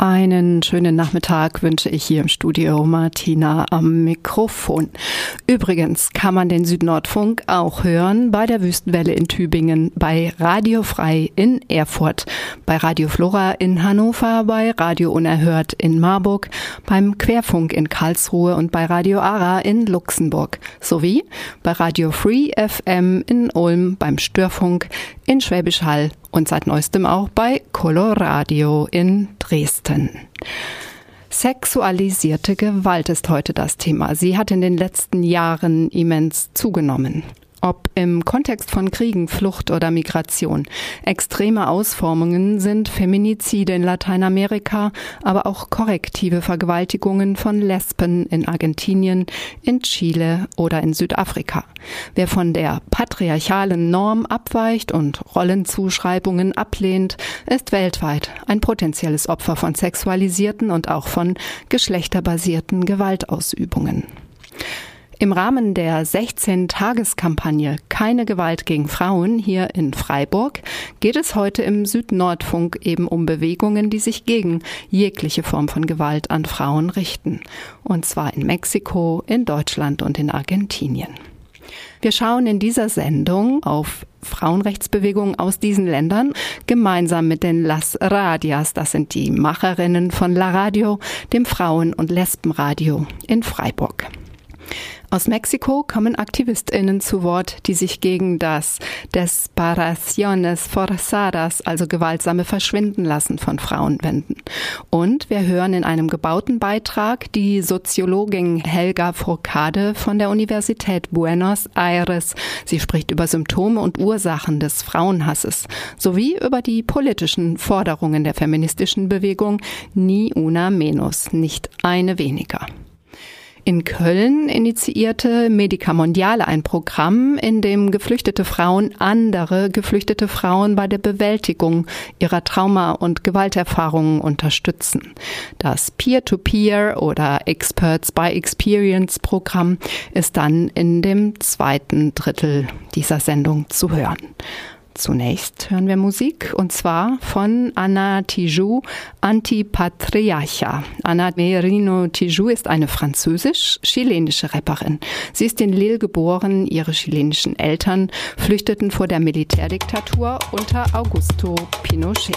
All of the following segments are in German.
Einen schönen Nachmittag wünsche ich hier im Studio Martina am Mikrofon. Übrigens kann man den Südnordfunk auch hören bei der Wüstenwelle in Tübingen, bei Radio Frei in Erfurt, bei Radio Flora in Hannover, bei Radio Unerhört in Marburg, beim Querfunk in Karlsruhe und bei Radio Ara in Luxemburg, sowie bei Radio Free FM in Ulm, beim Störfunk in Schwäbisch Hall und seit neuestem auch bei Coloradio in Dresden. Sexualisierte Gewalt ist heute das Thema. Sie hat in den letzten Jahren immens zugenommen. Ob im Kontext von Kriegen, Flucht oder Migration. Extreme Ausformungen sind Feminizide in Lateinamerika, aber auch korrektive Vergewaltigungen von Lesben in Argentinien, in Chile oder in Südafrika. Wer von der patriarchalen Norm abweicht und Rollenzuschreibungen ablehnt, ist weltweit ein potenzielles Opfer von sexualisierten und auch von geschlechterbasierten Gewaltausübungen. Im Rahmen der 16-Tageskampagne Keine Gewalt gegen Frauen hier in Freiburg geht es heute im Südnordfunk eben um Bewegungen, die sich gegen jegliche Form von Gewalt an Frauen richten. Und zwar in Mexiko, in Deutschland und in Argentinien. Wir schauen in dieser Sendung auf Frauenrechtsbewegungen aus diesen Ländern gemeinsam mit den Las Radias, das sind die Macherinnen von La Radio, dem Frauen- und Lesbenradio in Freiburg. Aus Mexiko kommen AktivistInnen zu Wort, die sich gegen das Desparaciones Forzadas, also gewaltsame Verschwindenlassen von Frauen wenden. Und wir hören in einem gebauten Beitrag die Soziologin Helga Furcade von der Universität Buenos Aires. Sie spricht über Symptome und Ursachen des Frauenhasses sowie über die politischen Forderungen der feministischen Bewegung Ni una menos, nicht eine weniger. In Köln initiierte Medica Mondiale ein Programm, in dem geflüchtete Frauen andere geflüchtete Frauen bei der Bewältigung ihrer Trauma- und Gewalterfahrungen unterstützen. Das Peer-to-Peer -Peer oder Experts by Experience Programm ist dann in dem zweiten Drittel dieser Sendung zu hören. Zunächst hören wir Musik und zwar von Anna Tijoux, Antipatriarcha. Anna Merino Tijoux ist eine französisch-chilenische Rapperin. Sie ist in Lille geboren. Ihre chilenischen Eltern flüchteten vor der Militärdiktatur unter Augusto Pinochet.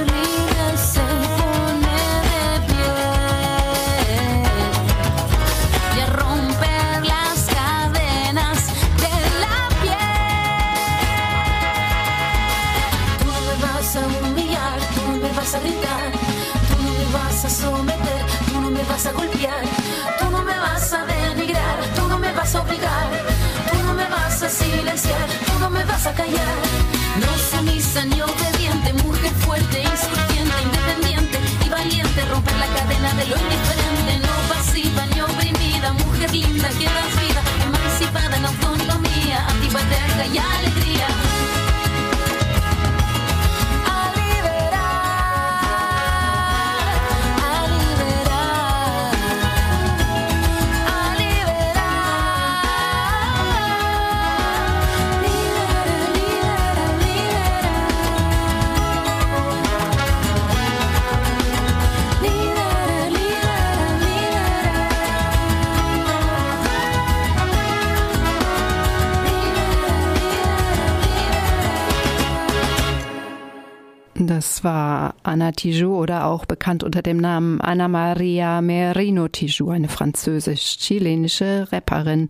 Anna Tijoux oder auch bekannt unter dem Namen Anna Maria Merino Tijoux, eine französisch-chilenische Rapperin,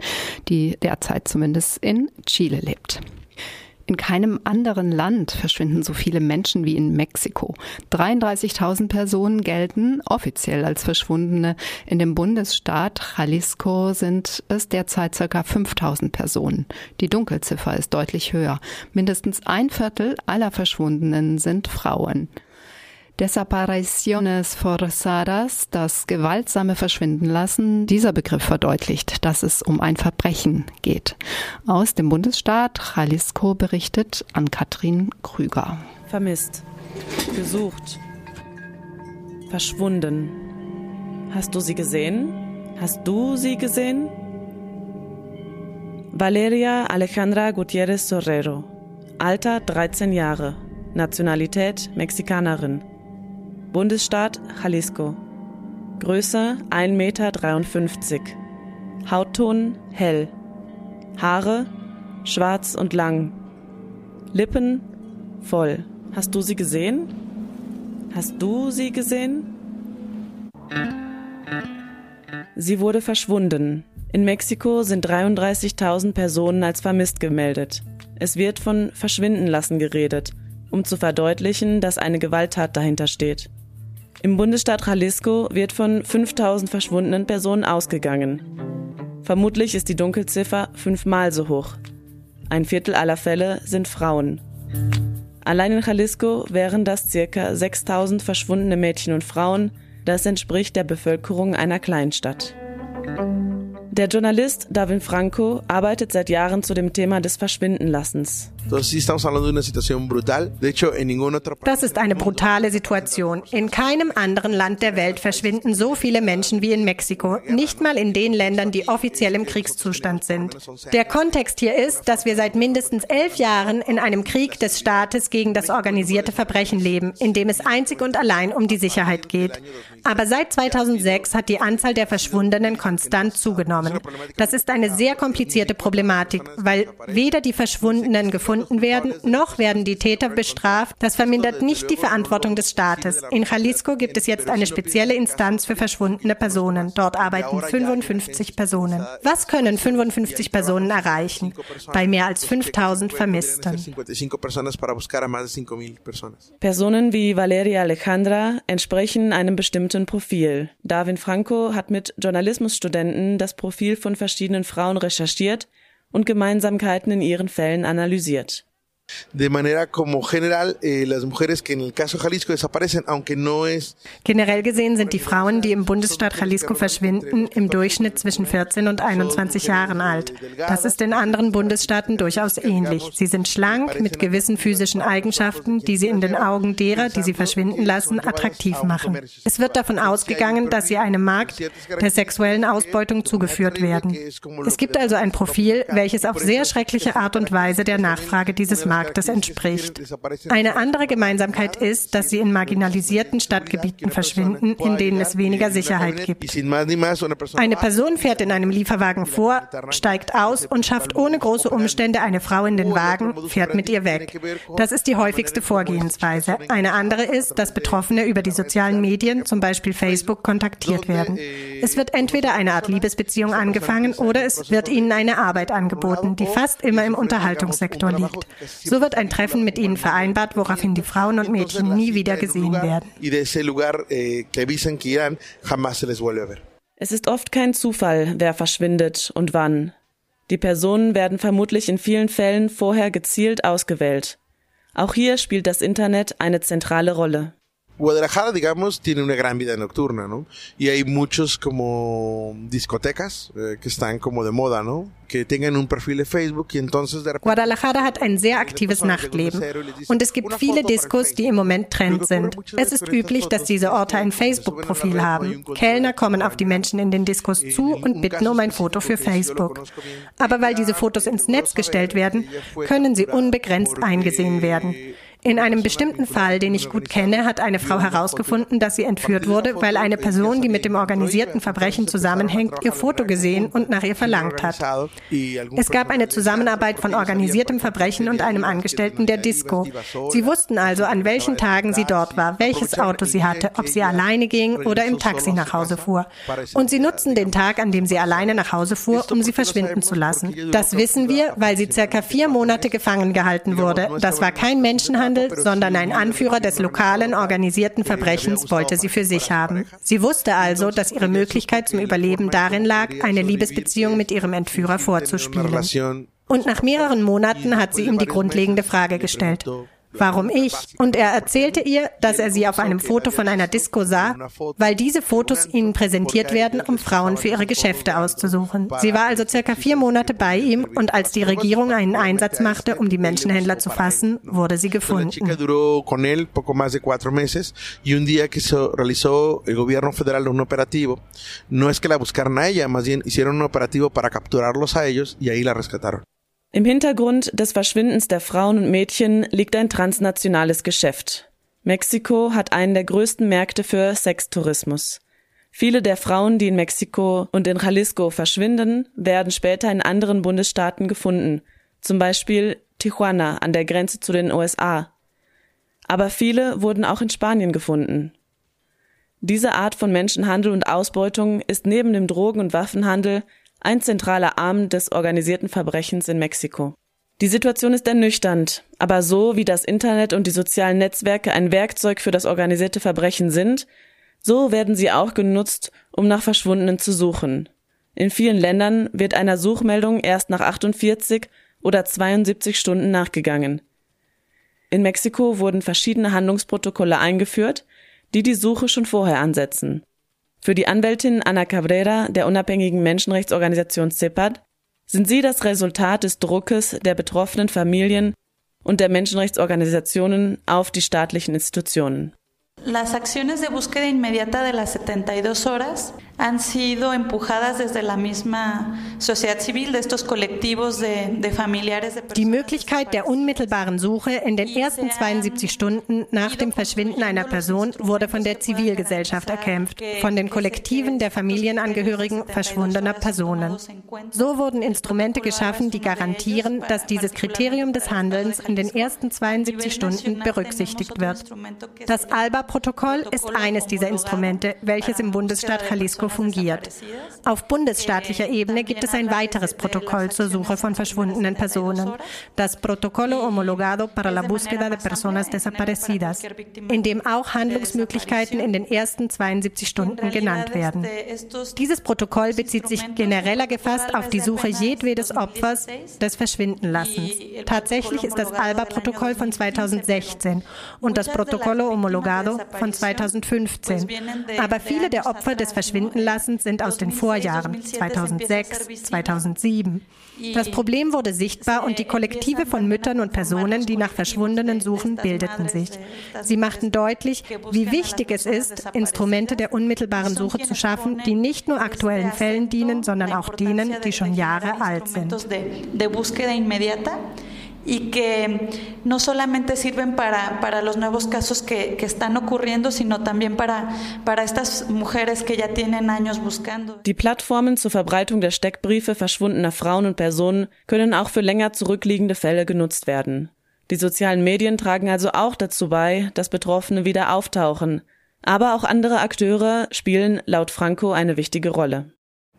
die derzeit zumindest in Chile lebt. In keinem anderen Land verschwinden so viele Menschen wie in Mexiko. 33.000 Personen gelten offiziell als Verschwundene. In dem Bundesstaat Jalisco sind es derzeit ca. 5.000 Personen. Die Dunkelziffer ist deutlich höher. Mindestens ein Viertel aller Verschwundenen sind Frauen. Desapariciones forzadas, das gewaltsame Verschwinden lassen, dieser Begriff verdeutlicht, dass es um ein Verbrechen geht. Aus dem Bundesstaat Jalisco berichtet an Katrin Krüger. Vermisst, gesucht, verschwunden. Hast du sie gesehen? Hast du sie gesehen? Valeria Alejandra Gutierrez Sorrero, Alter 13 Jahre, Nationalität Mexikanerin. Bundesstaat Jalisco. Größe 1,53 Meter. Hautton hell. Haare schwarz und lang. Lippen voll. Hast du sie gesehen? Hast du sie gesehen? Sie wurde verschwunden. In Mexiko sind 33.000 Personen als vermisst gemeldet. Es wird von Verschwinden lassen geredet, um zu verdeutlichen, dass eine Gewalttat dahinter steht. Im Bundesstaat Jalisco wird von 5000 verschwundenen Personen ausgegangen. Vermutlich ist die Dunkelziffer fünfmal so hoch. Ein Viertel aller Fälle sind Frauen. Allein in Jalisco wären das circa 6000 verschwundene Mädchen und Frauen. Das entspricht der Bevölkerung einer Kleinstadt. Der Journalist Davin Franco arbeitet seit Jahren zu dem Thema des Verschwindenlassens. Das ist eine brutale Situation. In keinem anderen Land der Welt verschwinden so viele Menschen wie in Mexiko, nicht mal in den Ländern, die offiziell im Kriegszustand sind. Der Kontext hier ist, dass wir seit mindestens elf Jahren in einem Krieg des Staates gegen das organisierte Verbrechen leben, in dem es einzig und allein um die Sicherheit geht. Aber seit 2006 hat die Anzahl der Verschwundenen konstant zugenommen. Das ist eine sehr komplizierte Problematik, weil weder die Verschwundenen gefunden werden, noch werden die Täter bestraft. Das vermindert nicht die Verantwortung des Staates. In Jalisco gibt es jetzt eine spezielle Instanz für verschwundene Personen. Dort arbeiten 55 Personen. Was können 55 Personen erreichen bei mehr als 5000 Vermissten? Personen wie Valeria Alejandra entsprechen einem bestimmten Profil. Darwin Franco hat mit Journalismusstudenten das Profil von verschiedenen Frauen recherchiert und Gemeinsamkeiten in ihren Fällen analysiert. De manera como general eh, las mujeres que en el caso Jalisco desaparecen, aunque no es Generell gesehen sind die Frauen, die im Bundesstaat Jalisco verschwinden, im Durchschnitt zwischen 14 und 21 Jahren alt. Das ist in anderen Bundesstaaten durchaus ähnlich. Sie sind schlank mit gewissen physischen Eigenschaften, die sie in den Augen derer, die sie verschwinden lassen, attraktiv machen. Es wird davon ausgegangen, dass sie einem Markt der sexuellen Ausbeutung zugeführt werden. Es gibt also ein Profil, welches auf sehr schreckliche Art und Weise der Nachfrage dieses Marktes Marktes entspricht. Eine andere Gemeinsamkeit ist, dass sie in marginalisierten Stadtgebieten verschwinden, in denen es weniger Sicherheit gibt. Eine Person fährt in einem Lieferwagen vor, steigt aus und schafft ohne große Umstände eine Frau in den Wagen, fährt mit ihr weg. Das ist die häufigste Vorgehensweise. Eine andere ist, dass Betroffene über die sozialen Medien, zum Beispiel Facebook, kontaktiert werden. Es wird entweder eine Art Liebesbeziehung angefangen oder es wird ihnen eine Arbeit angeboten, die fast immer im Unterhaltungssektor liegt. So wird ein Treffen mit ihnen vereinbart, woraufhin die Frauen und Mädchen nie wieder gesehen werden. Eh, es ist oft kein Zufall, wer verschwindet und wann. Die Personen werden vermutlich in vielen Fällen vorher gezielt ausgewählt. Auch hier spielt das Internet eine zentrale Rolle. Guadalajara, digamos, tiene una gran vida nocturna, ¿no? Y hay muchos como discotecas eh, que están como de moda, ¿no? Que tengan un perfil de Facebook y entonces de Guadalajara hat ein sehr aktives Nachtleben und es gibt viele Diskos, die im Moment Trend sind. Es ist üblich, dass diese Orte ein Facebook-Profil haben. Kellner kommen auf die Menschen in den Diskos zu und bitten um ein Foto für Facebook. Aber weil diese Fotos ins Netz gestellt werden, können sie unbegrenzt eingesehen werden. In einem bestimmten Fall, den ich gut kenne, hat eine Frau herausgefunden, dass sie entführt wurde, weil eine Person, die mit dem organisierten Verbrechen zusammenhängt, ihr Foto gesehen und nach ihr verlangt hat. Es gab eine Zusammenarbeit von organisiertem Verbrechen und einem Angestellten der Disco. Sie wussten also, an welchen Tagen sie dort war, welches Auto sie hatte, ob sie alleine ging oder im Taxi nach Hause fuhr. Und sie nutzten den Tag, an dem sie alleine nach Hause fuhr, um sie verschwinden zu lassen. Das wissen wir, weil sie circa vier Monate gefangen gehalten wurde. Das war kein Menschenhandel, sondern ein Anführer des lokalen organisierten Verbrechens wollte sie für sich haben. Sie wusste also, dass ihre Möglichkeit zum Überleben darin lag, eine Liebesbeziehung mit ihrem Entführer vorzuspielen. Und nach mehreren Monaten hat sie ihm die grundlegende Frage gestellt. Warum ich? Und er erzählte ihr, dass er sie auf einem Foto von einer Disco sah, weil diese Fotos ihnen präsentiert werden, um Frauen für ihre Geschäfte auszusuchen. Sie war also circa vier Monate bei ihm und als die Regierung einen Einsatz machte, um die Menschenhändler zu fassen, wurde sie gefunden. No es que la buscaran a ella, más bien hicieron un operativo para capturarlos a ellos y ahí la rescataron. Im Hintergrund des Verschwindens der Frauen und Mädchen liegt ein transnationales Geschäft. Mexiko hat einen der größten Märkte für Sextourismus. Viele der Frauen, die in Mexiko und in Jalisco verschwinden, werden später in anderen Bundesstaaten gefunden, zum Beispiel Tijuana an der Grenze zu den USA. Aber viele wurden auch in Spanien gefunden. Diese Art von Menschenhandel und Ausbeutung ist neben dem Drogen- und Waffenhandel ein zentraler Arm des organisierten Verbrechens in Mexiko. Die Situation ist ernüchternd, aber so wie das Internet und die sozialen Netzwerke ein Werkzeug für das organisierte Verbrechen sind, so werden sie auch genutzt, um nach Verschwundenen zu suchen. In vielen Ländern wird einer Suchmeldung erst nach 48 oder 72 Stunden nachgegangen. In Mexiko wurden verschiedene Handlungsprotokolle eingeführt, die die Suche schon vorher ansetzen. Für die Anwältin Ana Cabrera der unabhängigen Menschenrechtsorganisation CEPAD sind sie das Resultat des Druckes der betroffenen Familien und der Menschenrechtsorganisationen auf die staatlichen Institutionen. Las acciones de búsqueda inmediata de las 72 horas han sido empujadas desde la misma sociedad civil de estos colectivos de, de familiares de Die Möglichkeit der unmittelbaren Suche in den ersten 72 Stunden nach dem Verschwinden einer Person wurde von der Zivilgesellschaft erkämpft, von den Kollektiven der Familienangehörigen verschwundener Personen. So wurden Instrumente geschaffen, die garantieren, dass dieses Kriterium des Handelns in den ersten 72 Stunden berücksichtigt wird. Das ALBA-Protokoll ist eines dieser Instrumente, welches im Bundesstaat Jalisco fungiert. Auf bundesstaatlicher Ebene gibt es ein weiteres Protokoll zur Suche von verschwundenen Personen, das Protocolo Homologado para la Búsqueda de Personas Desaparecidas, in dem auch Handlungsmöglichkeiten in den ersten 72 Stunden genannt werden. Dieses Protokoll bezieht sich genereller gefasst auf die Suche jedwedes Opfers des Verschwindenlassens. Tatsächlich ist das ALBA-Protokoll von 2016 und das Protocolo Homologado von 2015. Aber viele der Opfer des Verschwindenlassens sind aus den Vorjahren 2006, 2007. Das Problem wurde sichtbar und die Kollektive von Müttern und Personen, die nach Verschwundenen suchen, bildeten sich. Sie machten deutlich, wie wichtig es ist, Instrumente der unmittelbaren Suche zu schaffen, die nicht nur aktuellen Fällen dienen, sondern auch denen, die schon Jahre alt sind y que no solamente sirven para, para los nuevos casos que, que están ocurriendo, sino también para, para estas mujeres que ya tienen años buscando. Die Plattformen zur Verbreitung der Steckbriefe verschwundener Frauen und Personen können auch für länger zurückliegende Fälle genutzt werden. Die sozialen Medien tragen also auch dazu bei, dass Betroffene wieder auftauchen. Aber auch andere Akteure spielen laut Franco eine wichtige Rolle.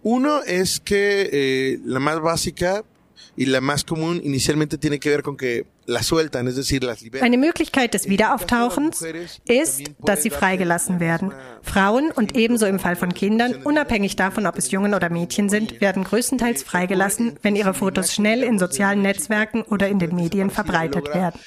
Uno es que eh, la más básica y la más común inicialmente tiene que ver con que Eine Möglichkeit des Wiederauftauchens ist, dass sie freigelassen werden. Frauen und ebenso im Fall von Kindern, unabhängig davon, ob es Jungen oder Mädchen sind, werden größtenteils freigelassen, wenn ihre Fotos schnell in sozialen Netzwerken oder in den Medien verbreitet werden.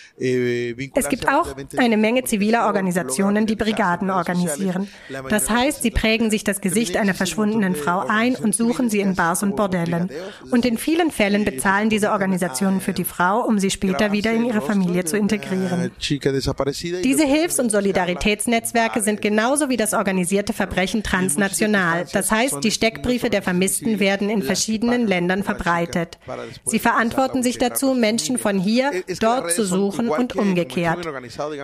Es gibt auch eine Menge ziviler Organisationen, die Brigaden organisieren. Das heißt, sie prägen sich das Gesicht einer verschwundenen Frau ein und suchen sie in Bars und Bordellen. Und in vielen Fällen bezahlen diese Organisationen für die Frau, um sie später wieder wieder in ihre Familie zu integrieren. Diese Hilfs- und Solidaritätsnetzwerke sind genauso wie das organisierte Verbrechen transnational. Das heißt, die Steckbriefe der Vermissten werden in verschiedenen Ländern verbreitet. Sie verantworten sich dazu, Menschen von hier dort zu suchen und umgekehrt.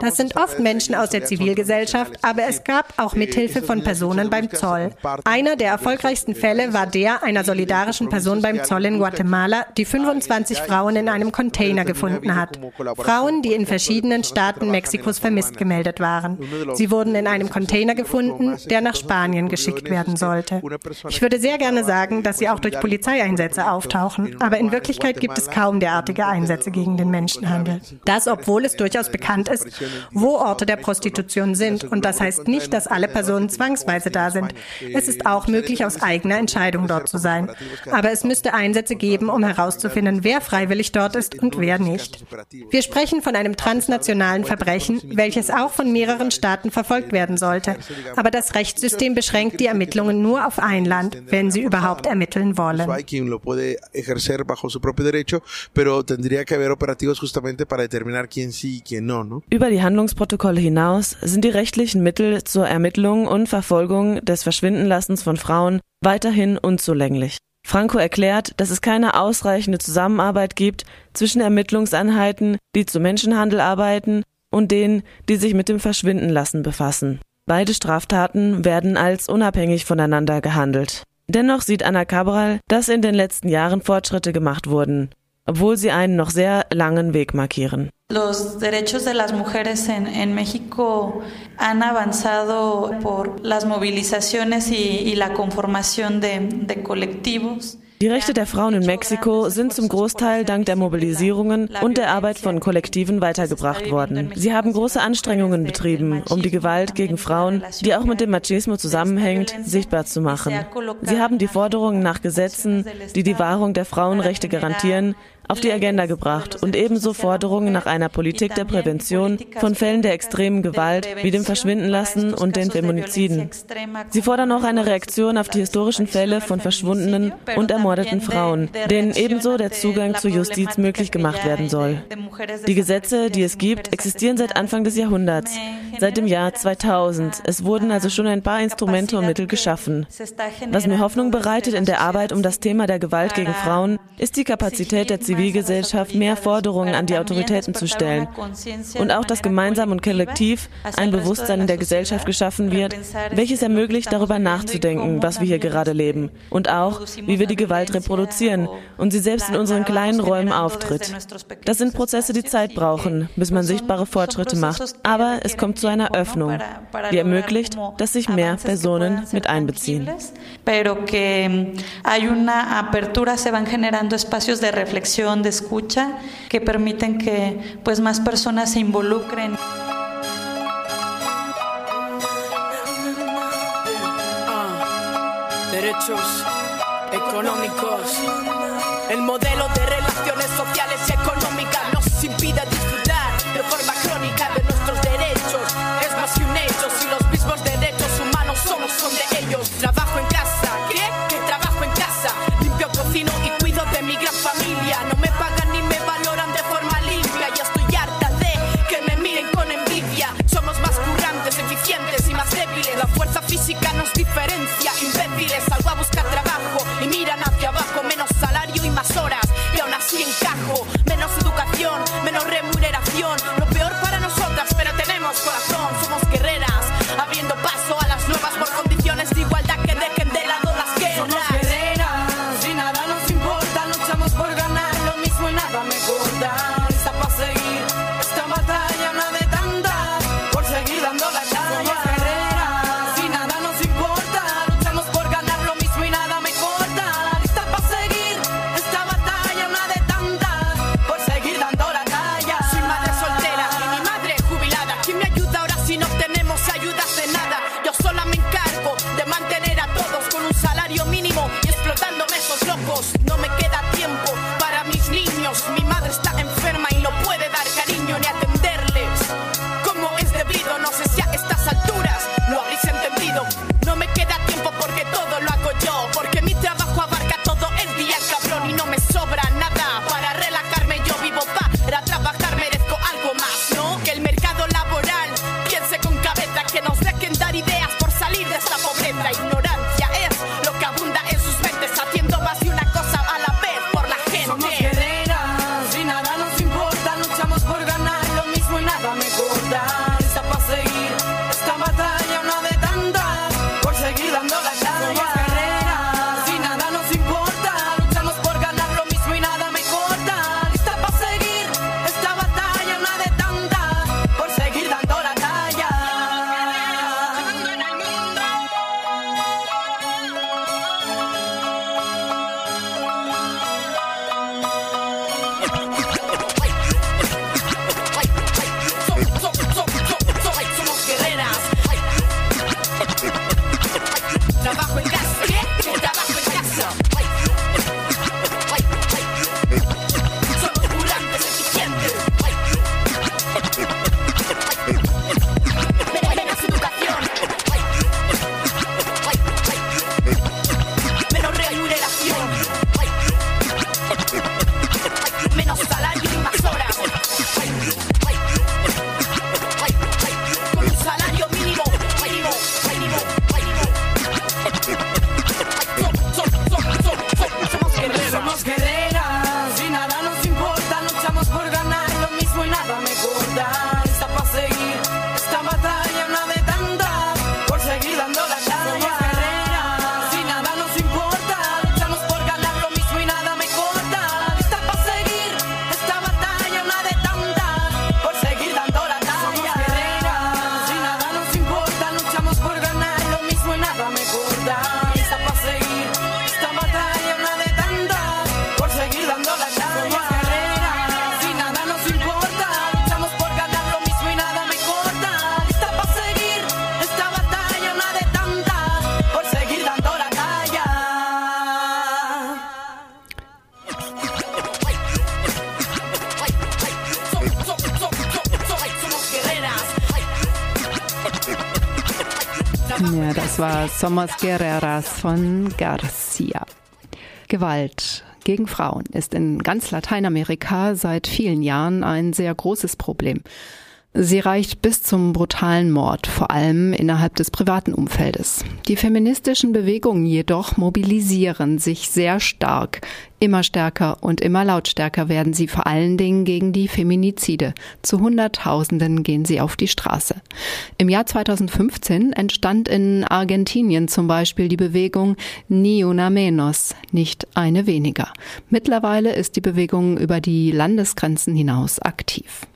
Das sind oft Menschen aus der Zivilgesellschaft, aber es gab auch Mithilfe von Personen beim Zoll. Einer der erfolgreichsten Fälle war der einer solidarischen Person beim Zoll in Guatemala, die 25 Frauen in einem Container gefunden hat. Frauen, die in verschiedenen Staaten Mexikos vermisst gemeldet waren. Sie wurden in einem Container gefunden, der nach Spanien geschickt werden sollte. Ich würde sehr gerne sagen, dass sie auch durch Polizeieinsätze auftauchen, aber in Wirklichkeit gibt es kaum derartige Einsätze gegen den Menschenhandel. Das, obwohl es durchaus bekannt ist, wo Orte der Prostitution sind. Und das heißt nicht, dass alle Personen zwangsweise da sind. Es ist auch möglich, aus eigener Entscheidung dort zu sein. Aber es müsste Einsätze geben, um herauszufinden, wer freiwillig dort ist und wer nicht. Wir sprechen von einem transnationalen Verbrechen, welches auch von mehreren Staaten verfolgt werden sollte. Aber das Rechtssystem beschränkt die Ermittlungen nur auf ein Land, wenn sie überhaupt ermitteln wollen. Über die Handlungsprotokolle hinaus sind die rechtlichen Mittel zur Ermittlung und Verfolgung des Verschwindenlassens von Frauen weiterhin unzulänglich. Franco erklärt, dass es keine ausreichende Zusammenarbeit gibt zwischen Ermittlungseinheiten, die zu Menschenhandel arbeiten, und denen, die sich mit dem Verschwindenlassen befassen. Beide Straftaten werden als unabhängig voneinander gehandelt. Dennoch sieht Anna Cabral, dass in den letzten Jahren Fortschritte gemacht wurden, obwohl sie einen noch sehr langen Weg markieren. Los derechos de las mujeres en, en México han avanzado por las movilizaciones y, y la conformación de, de colectivos. Die Rechte der Frauen in Mexiko sind zum Großteil dank der Mobilisierungen und der Arbeit von Kollektiven weitergebracht worden. Sie haben große Anstrengungen betrieben, um die Gewalt gegen Frauen, die auch mit dem Machismo zusammenhängt, sichtbar zu machen. Sie haben die Forderungen nach Gesetzen, die die Wahrung der Frauenrechte garantieren, auf die Agenda gebracht und ebenso Forderungen nach einer Politik der Prävention von Fällen der extremen Gewalt wie dem Verschwindenlassen und den Feminiziden. Sie fordern auch eine Reaktion auf die historischen Fälle von verschwundenen und ermordeten Frauen, denen ebenso der Zugang zur Justiz möglich gemacht werden soll. Die Gesetze, die es gibt, existieren seit Anfang des Jahrhunderts, seit dem Jahr 2000. Es wurden also schon ein paar Instrumente und Mittel geschaffen. Was mir Hoffnung bereitet in der Arbeit um das Thema der Gewalt gegen Frauen, ist die Kapazität der Zivilisation Zivilgesellschaft mehr Forderungen an die Autoritäten zu stellen und auch, dass gemeinsam und kollektiv ein Bewusstsein in der Gesellschaft geschaffen wird, welches ermöglicht, darüber nachzudenken, was wir hier gerade leben und auch, wie wir die Gewalt reproduzieren und sie selbst in unseren kleinen Räumen auftritt. Das sind Prozesse, die Zeit brauchen, bis man sichtbare Fortschritte macht, aber es kommt zu einer Öffnung, die ermöglicht, dass sich mehr Personen mit einbeziehen. Pero que hay una apertura, se van generando espacios de reflexión de escucha que permiten que pues más personas se involucren. derechos económicos. El modelo de relaciones sociales y económicas nos impide disfrutar de forma crónica de nuestros derechos. Es más que un hecho si los mismos derechos humanos solo son de ellos. Somos Guerreras von Garcia. Gewalt gegen Frauen ist in ganz Lateinamerika seit vielen Jahren ein sehr großes Problem. Sie reicht bis zum brutalen Mord, vor allem innerhalb des privaten Umfeldes. Die feministischen Bewegungen jedoch mobilisieren sich sehr stark. Immer stärker und immer lautstärker werden sie vor allen Dingen gegen die Feminizide. Zu Hunderttausenden gehen sie auf die Straße. Im Jahr 2015 entstand in Argentinien zum Beispiel die Bewegung Ni una menos, nicht eine weniger. Mittlerweile ist die Bewegung über die Landesgrenzen hinaus aktiv.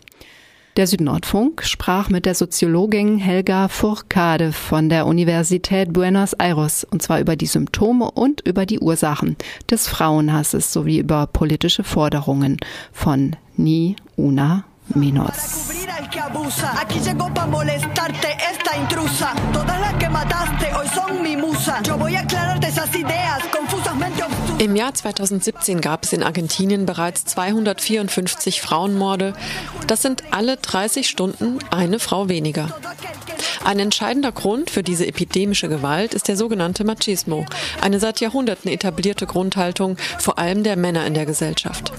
Der Südnordfunk sprach mit der Soziologin Helga Furcade von der Universität Buenos Aires und zwar über die Symptome und über die Ursachen des Frauenhasses sowie über politische Forderungen von Ni Una Menos. Cubrir al que abusa. Aquí llegó pa' molestarte esta intrusa. Todas las que mataste hoy son mi musa. Yo voy a aclararte esas ideas confusamente obtusas. Im Jahr 2017 gab es in Argentinien bereits 254 Frauenmorde. Das sind alle 30 Stunden eine Frau weniger. Ein entscheidender Grund für diese epidemische Gewalt ist der sogenannte Machismo, eine seit Jahrhunderten etablierte Grundhaltung vor allem der Männer in der Gesellschaft.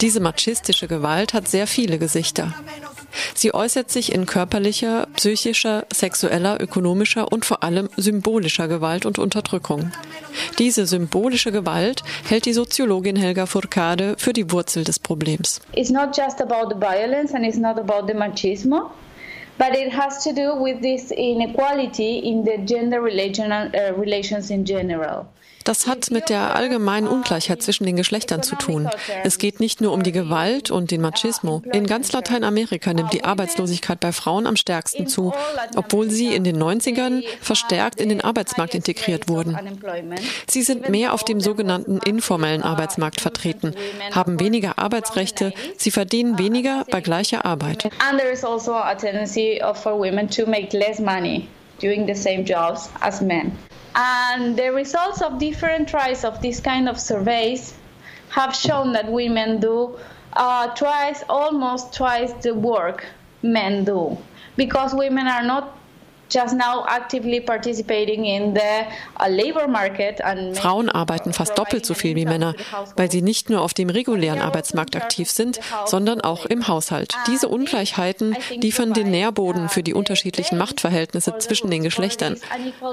Diese machistische Gewalt hat sehr viele Gesichter. Sie äußert sich in körperlicher, psychischer, sexueller, ökonomischer und vor allem symbolischer Gewalt und Unterdrückung. Diese symbolische Gewalt hält die Soziologin Helga Furcade für die Wurzel des Problems. It's not just about the violence and it's not about the machismo, but it has to do with this inequality in the gender relation, uh, relations in general. Das hat mit der allgemeinen Ungleichheit zwischen den Geschlechtern zu tun. Es geht nicht nur um die Gewalt und den Machismo. In ganz Lateinamerika nimmt die Arbeitslosigkeit bei Frauen am stärksten zu, obwohl sie in den 90ern verstärkt in den Arbeitsmarkt integriert wurden. Sie sind mehr auf dem sogenannten informellen Arbeitsmarkt vertreten, haben weniger Arbeitsrechte, sie verdienen weniger bei gleicher Arbeit. Doing the same jobs as men. And the results of different tries of this kind of surveys have shown that women do uh, twice, almost twice the work men do, because women are not Frauen arbeiten fast doppelt so viel wie Männer, weil sie nicht nur auf dem regulären Arbeitsmarkt aktiv sind, sondern auch im Haushalt. Diese Ungleichheiten liefern den Nährboden für die unterschiedlichen Machtverhältnisse zwischen den Geschlechtern.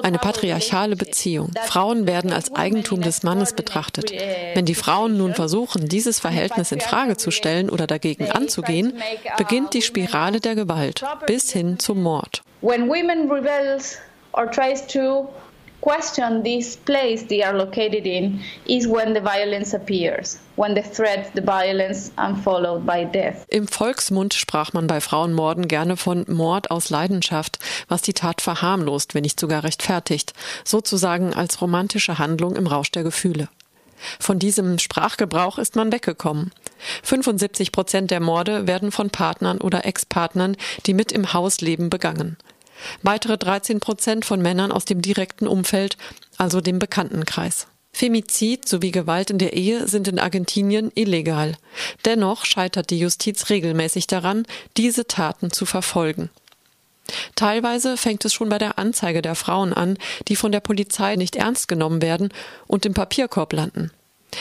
Eine patriarchale Beziehung. Frauen werden als Eigentum des Mannes betrachtet. Wenn die Frauen nun versuchen, dieses Verhältnis in Frage zu stellen oder dagegen anzugehen, beginnt die Spirale der Gewalt bis hin zum Mord. When women rebels or tries to question this place they are located in is when the violence appears, when the threat, the violence unfollowed by death. Im Volksmund sprach man bei Frauenmorden gerne von Mord aus Leidenschaft, was die Tat verharmlost, wenn nicht sogar rechtfertigt, sozusagen als romantische Handlung im Rausch der Gefühle. Von diesem Sprachgebrauch ist man weggekommen. 75 Prozent der Morde werden von Partnern oder Ex-Partnern, die mit im Haus leben, begangen. Weitere 13 Prozent von Männern aus dem direkten Umfeld, also dem Bekanntenkreis. Femizid sowie Gewalt in der Ehe sind in Argentinien illegal. Dennoch scheitert die Justiz regelmäßig daran, diese Taten zu verfolgen. Teilweise fängt es schon bei der Anzeige der Frauen an, die von der Polizei nicht ernst genommen werden und im Papierkorb landen.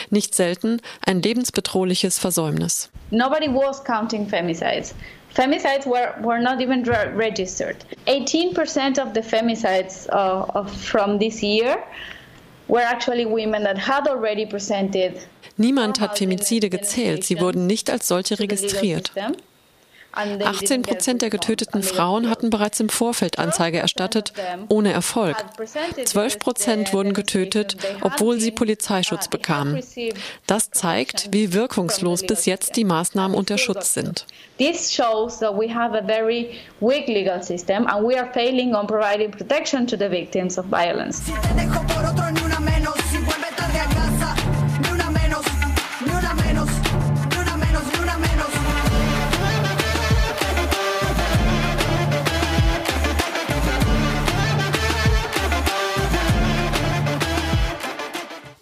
Nicht selten ein lebensbedrohliches Versäumnis. Nobody was counting femicides. Femicides were, were not even re registered. 18% of the femicides uh, of, from this year were actually women that had already presented. Niemand hat Femizide gezählt, sie wurden nicht als solche registriert. 18 Prozent der getöteten Frauen hatten bereits im Vorfeld Anzeige erstattet, ohne Erfolg. 12 Prozent wurden getötet, obwohl sie Polizeischutz bekamen. Das zeigt, wie wirkungslos bis jetzt die Maßnahmen und der Schutz sind. This shows that we have a very weak legal system and we are failing on providing protection to the victims of violence.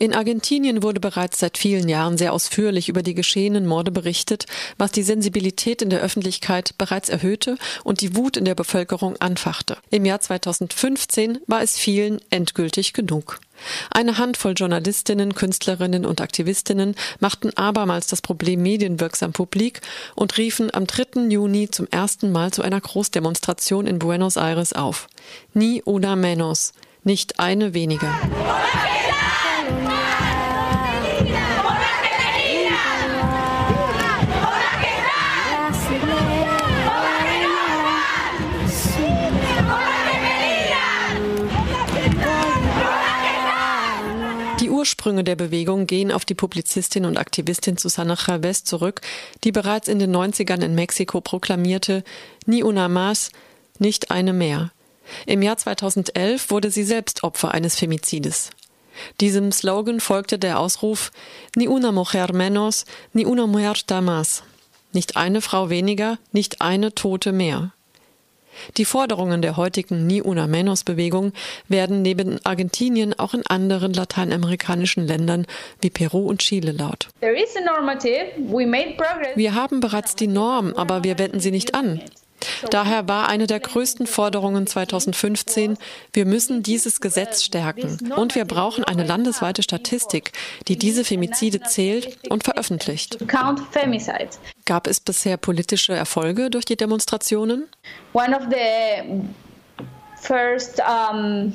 In Argentinien wurde bereits seit vielen Jahren sehr ausführlich über die geschehenen Morde berichtet, was die Sensibilität in der Öffentlichkeit bereits erhöhte und die Wut in der Bevölkerung anfachte. Im Jahr 2015 war es vielen endgültig genug. Eine Handvoll Journalistinnen, Künstlerinnen und Aktivistinnen machten abermals das Problem medienwirksam publik und riefen am 3. Juni zum ersten Mal zu einer Großdemonstration in Buenos Aires auf. Ni una menos, nicht eine weniger. Ursprünge der Bewegung gehen auf die Publizistin und Aktivistin Susana Chavez zurück, die bereits in den 90ern in Mexiko proklamierte, Ni una más, nicht eine mehr. Im Jahr 2011 wurde sie selbst Opfer eines Femizides. Diesem Slogan folgte der Ausruf Ni una mujer menos, ni una muerta más. Nicht eine Frau weniger, nicht eine Tote mehr. Die Forderungen der heutigen Ni Una Menos Bewegung werden neben Argentinien auch in anderen lateinamerikanischen Ländern wie Peru und Chile laut. Wir haben bereits die Norm, aber wir wenden sie nicht an. Daher war eine der größten Forderungen 2015, wir müssen dieses Gesetz stärken und wir brauchen eine landesweite Statistik, die diese Femizide zählt und veröffentlicht. Gab es bisher politische Erfolge durch die Demonstrationen? One of the first um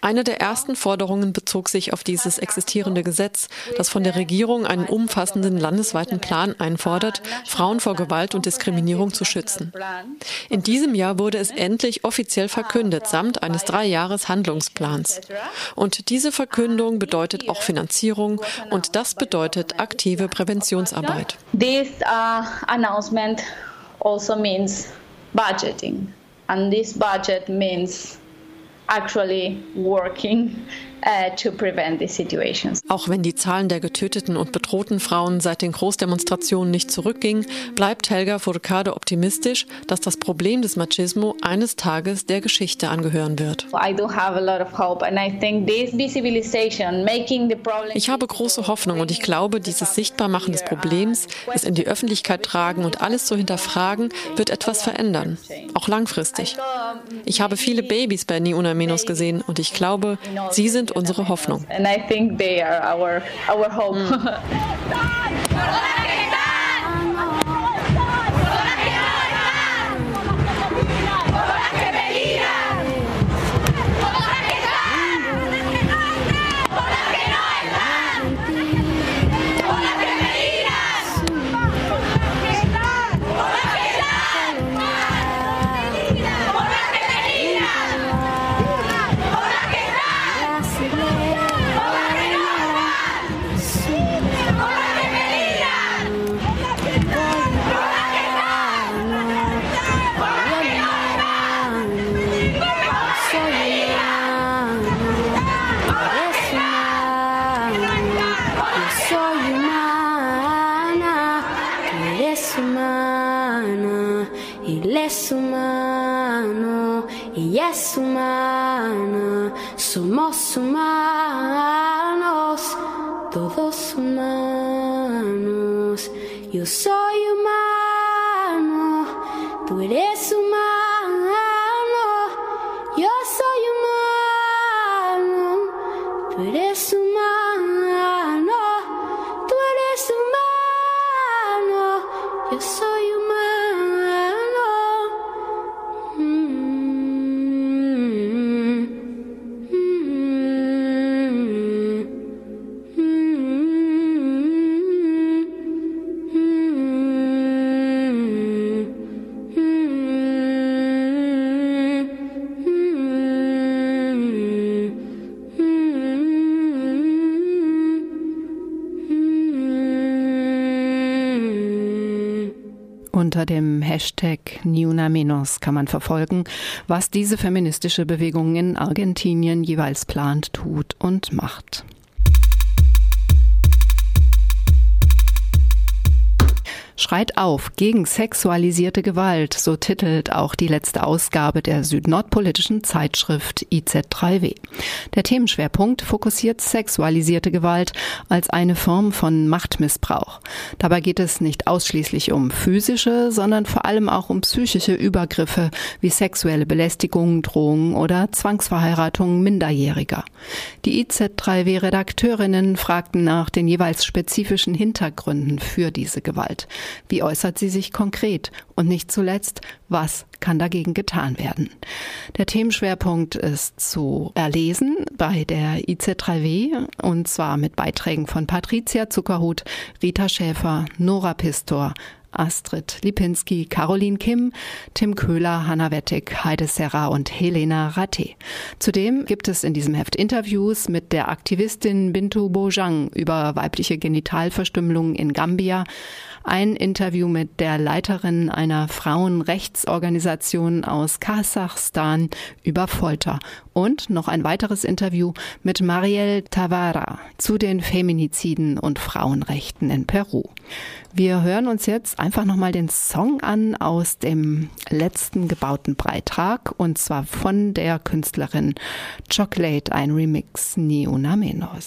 eine der ersten Forderungen bezog sich auf dieses existierende Gesetz, das von der Regierung einen umfassenden landesweiten Plan einfordert, Frauen vor Gewalt und Diskriminierung zu schützen. In diesem Jahr wurde es endlich offiziell verkündet, samt eines drei Jahres Handlungsplans. Und diese Verkündung bedeutet auch Finanzierung und das bedeutet aktive Präventionsarbeit. This uh, announcement also means budgeting. And this budget means actually working Auch wenn die Zahlen der getöteten und bedrohten Frauen seit den Großdemonstrationen nicht zurückgingen, bleibt Helga Furcade optimistisch, dass das Problem des Machismo eines Tages der Geschichte angehören wird. Ich habe große Hoffnung und ich glaube, dieses Sichtbarmachen des Problems, es in die Öffentlichkeit tragen und alles zu hinterfragen, wird etwas verändern, auch langfristig. Ich habe viele Babys bei Ni Una Menos gesehen und ich glaube, sie sind unsere Hoffnung. And I think they are our, our hope. es humana, somos humanos, todos humanos. Yo soy humano, tú eres humano, yo soy humano, tú eres humano, Unter dem Hashtag Niuna Menos kann man verfolgen, was diese feministische Bewegung in Argentinien jeweils plant, tut und macht. Schreit auf gegen sexualisierte Gewalt, so titelt auch die letzte Ausgabe der südnordpolitischen Zeitschrift IZ3W. Der Themenschwerpunkt fokussiert sexualisierte Gewalt als eine Form von Machtmissbrauch. Dabei geht es nicht ausschließlich um physische, sondern vor allem auch um psychische Übergriffe wie sexuelle Belästigung, Drohungen oder Zwangsverheiratung Minderjähriger. Die IZ3W-Redakteurinnen fragten nach den jeweils spezifischen Hintergründen für diese Gewalt. Wie äußert sie sich konkret? Und nicht zuletzt, was kann dagegen getan werden? Der Themenschwerpunkt ist zu erlesen bei der IZ3W und zwar mit Beiträgen von Patricia Zuckerhut, Rita Schäfer, Nora Pistor, Astrid Lipinski, Caroline Kim, Tim Köhler, Hanna Wettig, Heide Serra und Helena Ratte. Zudem gibt es in diesem Heft Interviews mit der Aktivistin Bintu Bojang über weibliche Genitalverstümmelung in Gambia, ein Interview mit der Leiterin einer Frauenrechtsorganisation aus Kasachstan über Folter und noch ein weiteres Interview mit Mariel Tavara zu den Feminiziden und Frauenrechten in Peru. Wir hören uns jetzt einfach nochmal den Song an aus dem letzten gebauten Beitrag und zwar von der Künstlerin Chocolate, ein Remix Niuna Menos.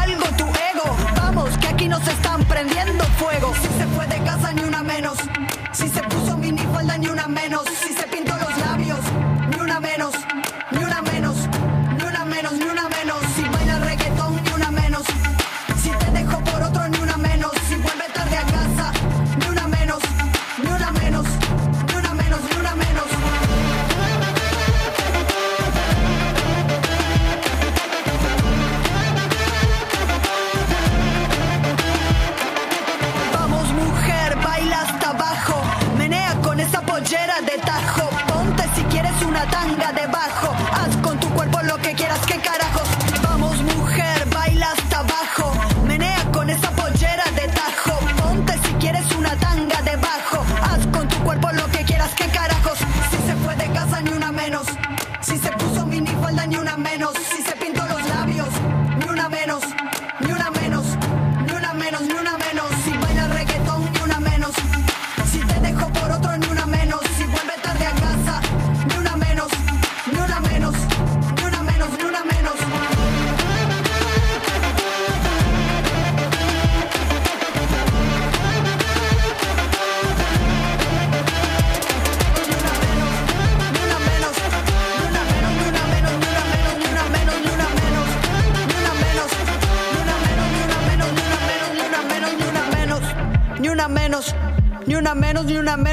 aquí nos están prendiendo fuego. Si se fue de casa, ni una menos. Si se puso minifalda, ni una menos. Si se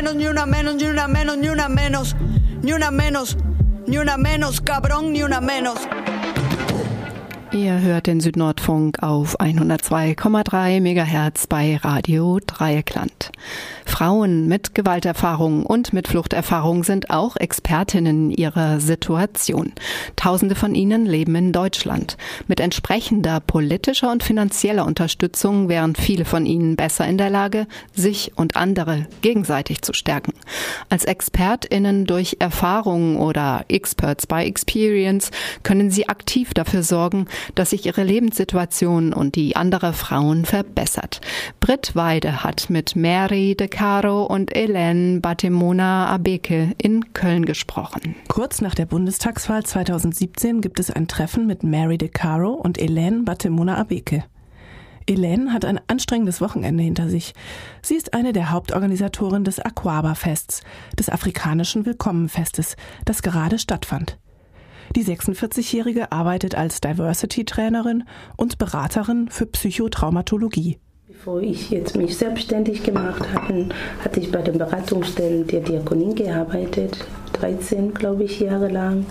menos, ni una menos, ni una menos, ni una menos, ni una menos, ni una menos, cabrón, ni una menos. Ihr hört den Südnordfunk auf 102,3 MHz bei Radio Dreieckland. Frauen mit Gewalterfahrung und mit Fluchterfahrung sind auch Expertinnen ihrer Situation. Tausende von ihnen leben in Deutschland. Mit entsprechender politischer und finanzieller Unterstützung wären viele von ihnen besser in der Lage, sich und andere gegenseitig zu stärken. Als Expertinnen durch Erfahrung oder Experts by Experience können sie aktiv dafür sorgen, dass sich ihre Lebenssituation und die anderer Frauen verbessert. Britt Weide hat mit Mary de Caro und Hélène Batemona Abeke in Köln gesprochen. Kurz nach der Bundestagswahl 2017 gibt es ein Treffen mit Mary de Caro und Hélène Batemona Abeke. Hélène hat ein anstrengendes Wochenende hinter sich. Sie ist eine der Hauptorganisatoren des Aquaba-Fests, des afrikanischen Willkommenfestes, das gerade stattfand. Die 46-Jährige arbeitet als Diversity-Trainerin und Beraterin für Psychotraumatologie. Bevor ich jetzt mich selbstständig gemacht habe, hatte ich bei den Beratungsstellen der Diakonie gearbeitet, 13, glaube ich, Jahre lang.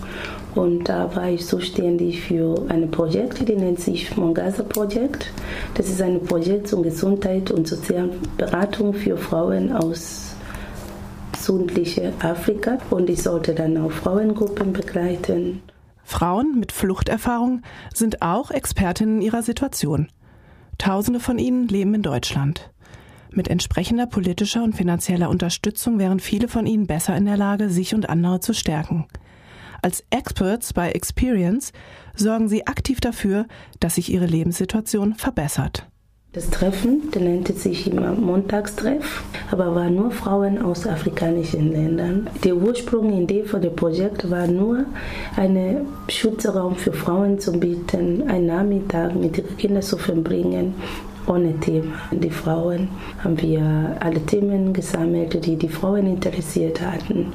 Und da war ich zuständig für ein Projekt, die nennt sich Mongasa Projekt. Das ist ein Projekt zur Gesundheit und sozialen Beratung für Frauen aus südlichen Afrika. Und ich sollte dann auch Frauengruppen begleiten. Frauen mit Fluchterfahrung sind auch Expertinnen ihrer Situation. Tausende von ihnen leben in Deutschland. Mit entsprechender politischer und finanzieller Unterstützung wären viele von ihnen besser in der Lage, sich und andere zu stärken. Als Experts bei Experience sorgen sie aktiv dafür, dass sich ihre Lebenssituation verbessert. Das Treffen, das nannte sich immer Montagstreff, aber waren nur Frauen aus afrikanischen Ländern. Die Ursprungidee für das Projekt war nur, einen Schutzraum für Frauen zu bieten, einen Nachmittag mit ihren Kindern zu verbringen, ohne Thema. Die Frauen haben wir alle Themen gesammelt, die die Frauen interessiert hatten.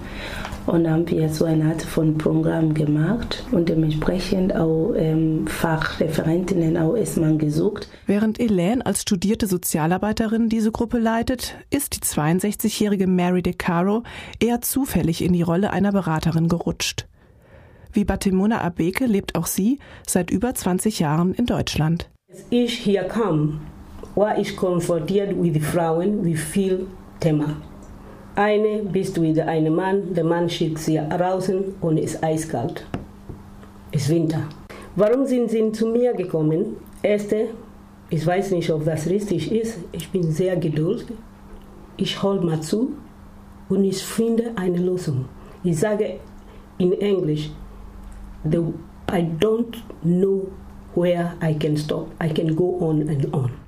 Und haben wir so eine Art von Programm gemacht und dementsprechend auch ähm, Fachreferentinnen auch erstmal gesucht. Während Elaine als studierte Sozialarbeiterin diese Gruppe leitet, ist die 62-jährige Mary De Caro eher zufällig in die Rolle einer Beraterin gerutscht. Wie Batimona Abeke lebt auch sie seit über 20 Jahren in Deutschland. Als ich hier kam, war ich konfrontiert mit Frauen wie viel Thema. Eine bist wieder ein Mann, der Mann schickt sie raus und ist eiskalt. Es ist Winter. Warum sind sie zu mir gekommen? Erste, ich weiß nicht, ob das richtig ist. Ich bin sehr geduldig. Ich hol mal zu und ich finde eine Lösung. Ich sage in Englisch, I don't know where I can stop. I can go on and on.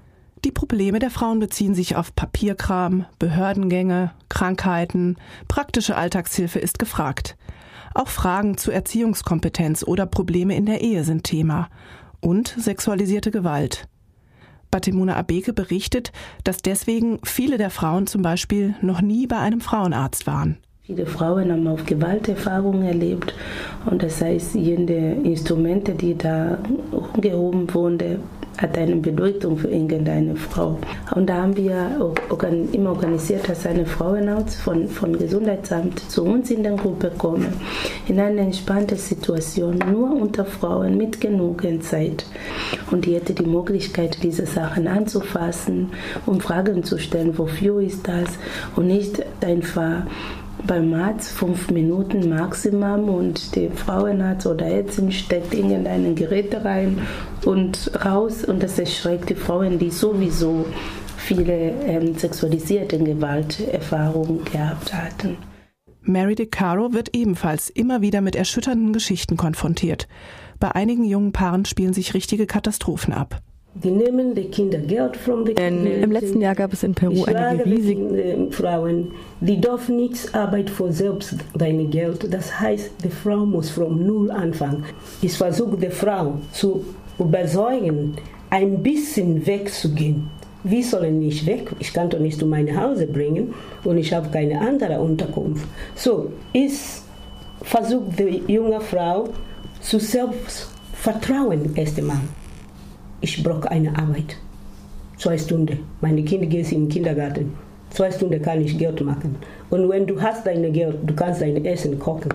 Die Probleme der Frauen beziehen sich auf Papierkram, Behördengänge, Krankheiten, praktische Alltagshilfe ist gefragt. Auch Fragen zu Erziehungskompetenz oder Probleme in der Ehe sind Thema. Und sexualisierte Gewalt. Batemuna Abeke berichtet, dass deswegen viele der Frauen zum Beispiel noch nie bei einem Frauenarzt waren. Viele Frauen haben auch Gewalterfahrungen erlebt und das heißt, jede Instrumente, die da umgehoben wurden, hat eine Bedeutung für irgendeine Frau. Und da haben wir immer organisiert, dass eine Frauenarzt von, von Gesundheitsamt zu uns in der Gruppe komme, in eine entspannte Situation, nur unter Frauen mit genug Zeit. Und die hätte die Möglichkeit, diese Sachen anzufassen, um Fragen zu stellen, wofür ist das und nicht einfach beim Arzt fünf Minuten Maximum und die Frauenarzt oder Ärztin steckt irgendein Gerät rein und raus und das erschreckt die Frauen, die sowieso viele ähm, sexualisierte Gewalterfahrungen gehabt hatten. Mary DeCaro wird ebenfalls immer wieder mit erschütternden Geschichten konfrontiert. Bei einigen jungen Paaren spielen sich richtige Katastrophen ab. Die nehmen die Kinder Geld von Denn Im letzten Jahr gab es in Peru eine riesige Frauen, die dürfen nichts arbeiten für selbst dein Geld. Das heißt, die Frau muss von null anfangen. Ich versuche die Frau zu überzeugen, ein bisschen wegzugehen. Wir sollen nicht weg. Ich kann doch nicht zu meinem Hause bringen und ich habe keine andere Unterkunft. So, ich versuche die junge Frau zu Selbstvertrauen erst einmal. Ich brauche eine Arbeit. Zwei Stunden. Meine Kinder gehen in den Kindergarten. Zwei Stunden kann ich Geld machen. Und wenn du hast dein Geld, du kannst dein Essen kochen.